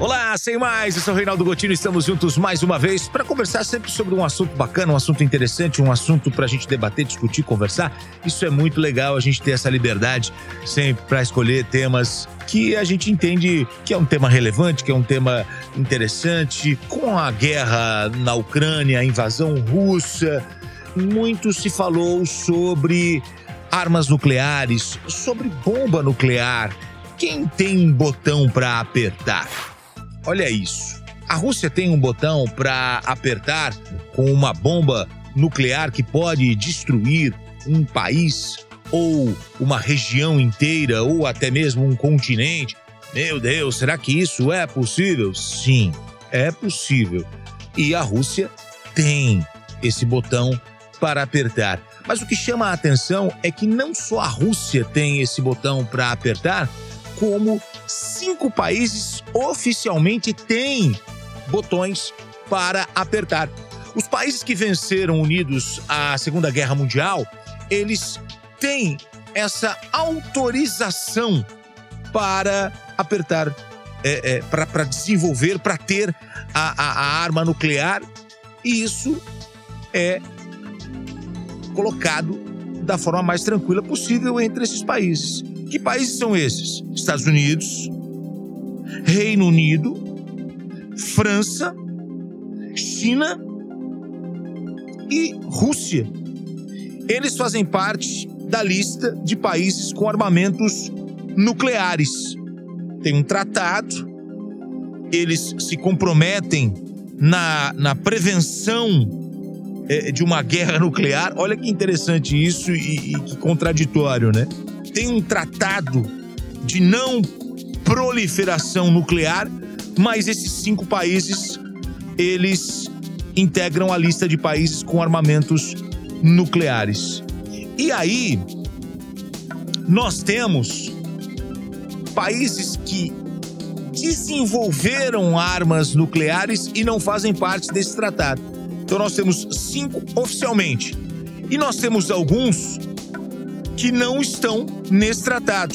Olá, sem mais, eu sou o Reinaldo Gotino, estamos juntos mais uma vez para conversar sempre sobre um assunto bacana, um assunto interessante, um assunto para a gente debater, discutir, conversar. Isso é muito legal, a gente ter essa liberdade sempre para escolher temas que a gente entende que é um tema relevante, que é um tema interessante. Com a guerra na Ucrânia, a invasão russa, muito se falou sobre armas nucleares, sobre bomba nuclear. Quem tem botão para apertar? Olha isso. A Rússia tem um botão para apertar com uma bomba nuclear que pode destruir um país ou uma região inteira ou até mesmo um continente. Meu Deus, será que isso é possível? Sim, é possível. E a Rússia tem esse botão para apertar. Mas o que chama a atenção é que não só a Rússia tem esse botão para apertar, como cinco países oficialmente têm botões para apertar. Os países que venceram unidos a Segunda Guerra Mundial, eles têm essa autorização para apertar, é, é, para desenvolver, para ter a, a, a arma nuclear, e isso é colocado da forma mais tranquila possível entre esses países. Que países são esses? Estados Unidos, Reino Unido, França, China e Rússia. Eles fazem parte da lista de países com armamentos nucleares. Tem um tratado, eles se comprometem na, na prevenção é, de uma guerra nuclear. Olha que interessante isso e, e que contraditório, né? Tem um tratado de não proliferação nuclear, mas esses cinco países eles integram a lista de países com armamentos nucleares. E aí nós temos países que desenvolveram armas nucleares e não fazem parte desse tratado. Então nós temos cinco oficialmente. E nós temos alguns que não estão nesse tratado.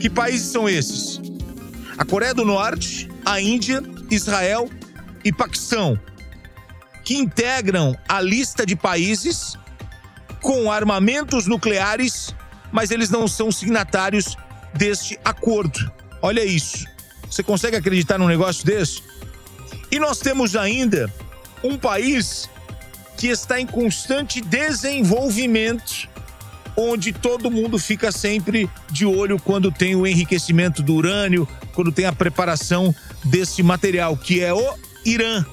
Que países são esses? A Coreia do Norte, a Índia, Israel e Paquistão, que integram a lista de países com armamentos nucleares, mas eles não são signatários deste acordo. Olha isso. Você consegue acreditar num negócio desse? E nós temos ainda um país que está em constante desenvolvimento onde todo mundo fica sempre de olho quando tem o enriquecimento do urânio, quando tem a preparação desse material, que é o Irã.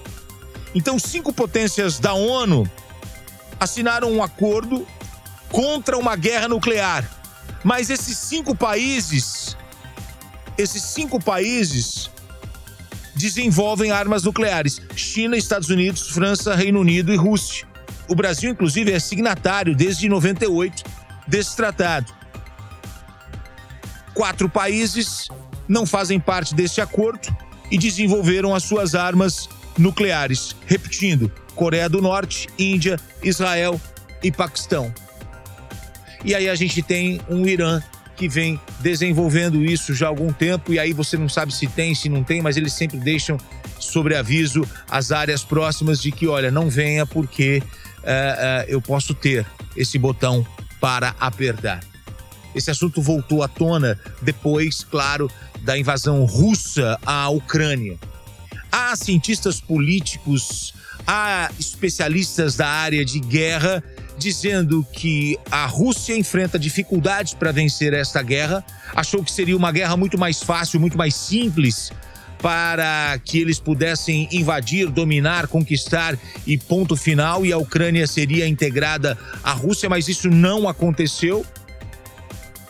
Então, cinco potências da ONU assinaram um acordo contra uma guerra nuclear. Mas esses cinco países, esses cinco países desenvolvem armas nucleares: China, Estados Unidos, França, Reino Unido e Rússia. O Brasil, inclusive, é signatário desde 98 desse tratado. Quatro países não fazem parte desse acordo e desenvolveram as suas armas nucleares. Repetindo: Coreia do Norte, Índia, Israel e Paquistão. E aí a gente tem um Irã que vem desenvolvendo isso já há algum tempo, e aí você não sabe se tem, se não tem, mas eles sempre deixam sobre aviso as áreas próximas de que, olha, não venha porque uh, uh, eu posso ter esse botão para apertar. Esse assunto voltou à tona depois, claro, da invasão russa à Ucrânia. Há cientistas políticos, há especialistas da área de guerra dizendo que a Rússia enfrenta dificuldades para vencer esta guerra, achou que seria uma guerra muito mais fácil, muito mais simples para que eles pudessem invadir, dominar, conquistar e ponto final, e a Ucrânia seria integrada à Rússia, mas isso não aconteceu.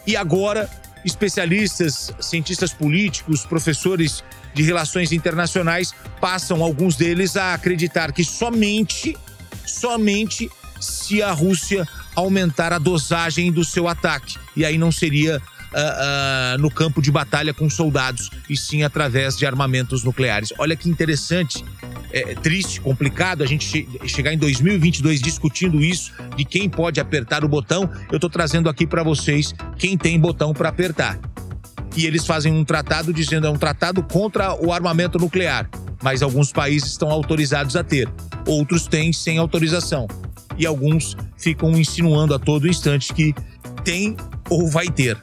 E agora, especialistas, cientistas políticos, professores de relações internacionais passam, alguns deles, a acreditar que somente, somente se a Rússia aumentar a dosagem do seu ataque. E aí não seria uh, uh, no campo de batalha com soldados, e sim através de armamentos nucleares. Olha que interessante, é, triste, complicado a gente che chegar em 2022 discutindo isso, de quem pode apertar o botão. Eu estou trazendo aqui para vocês quem tem botão para apertar. E eles fazem um tratado dizendo é um tratado contra o armamento nuclear, mas alguns países estão autorizados a ter, outros têm sem autorização. E alguns ficam insinuando a todo instante que tem ou vai ter.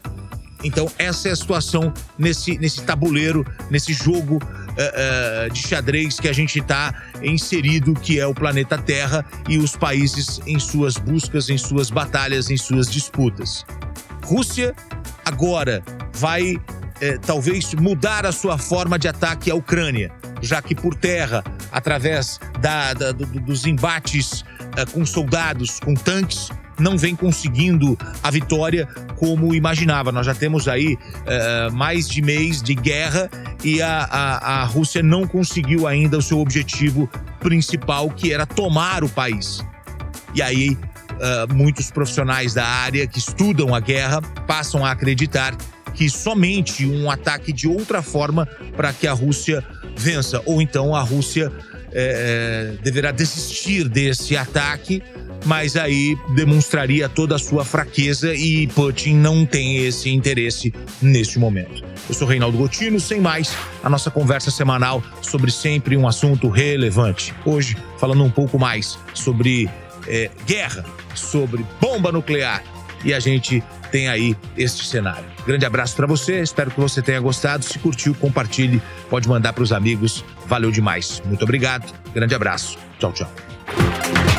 Então, essa é a situação nesse, nesse tabuleiro, nesse jogo uh, uh, de xadrez que a gente está inserido, que é o planeta Terra e os países em suas buscas, em suas batalhas, em suas disputas. Rússia agora vai uh, talvez mudar a sua forma de ataque à Ucrânia, já que por terra, através da, da, do, dos embates com soldados, com tanques, não vem conseguindo a vitória como imaginava. Nós já temos aí uh, mais de mês de guerra e a, a, a Rússia não conseguiu ainda o seu objetivo principal, que era tomar o país. E aí, uh, muitos profissionais da área que estudam a guerra passam a acreditar que somente um ataque de outra forma para que a Rússia vença, ou então a Rússia é, deverá desistir desse ataque mas aí demonstraria toda a sua fraqueza e Putin não tem esse interesse neste momento. Eu sou Reinaldo Gotino, sem mais, a nossa conversa semanal sobre sempre um assunto relevante. Hoje, falando um pouco mais sobre é, guerra, sobre bomba nuclear e a gente tem aí este cenário. Grande abraço para você, espero que você tenha gostado. Se curtiu, compartilhe, pode mandar para os amigos. Valeu demais. Muito obrigado. Grande abraço. Tchau, tchau.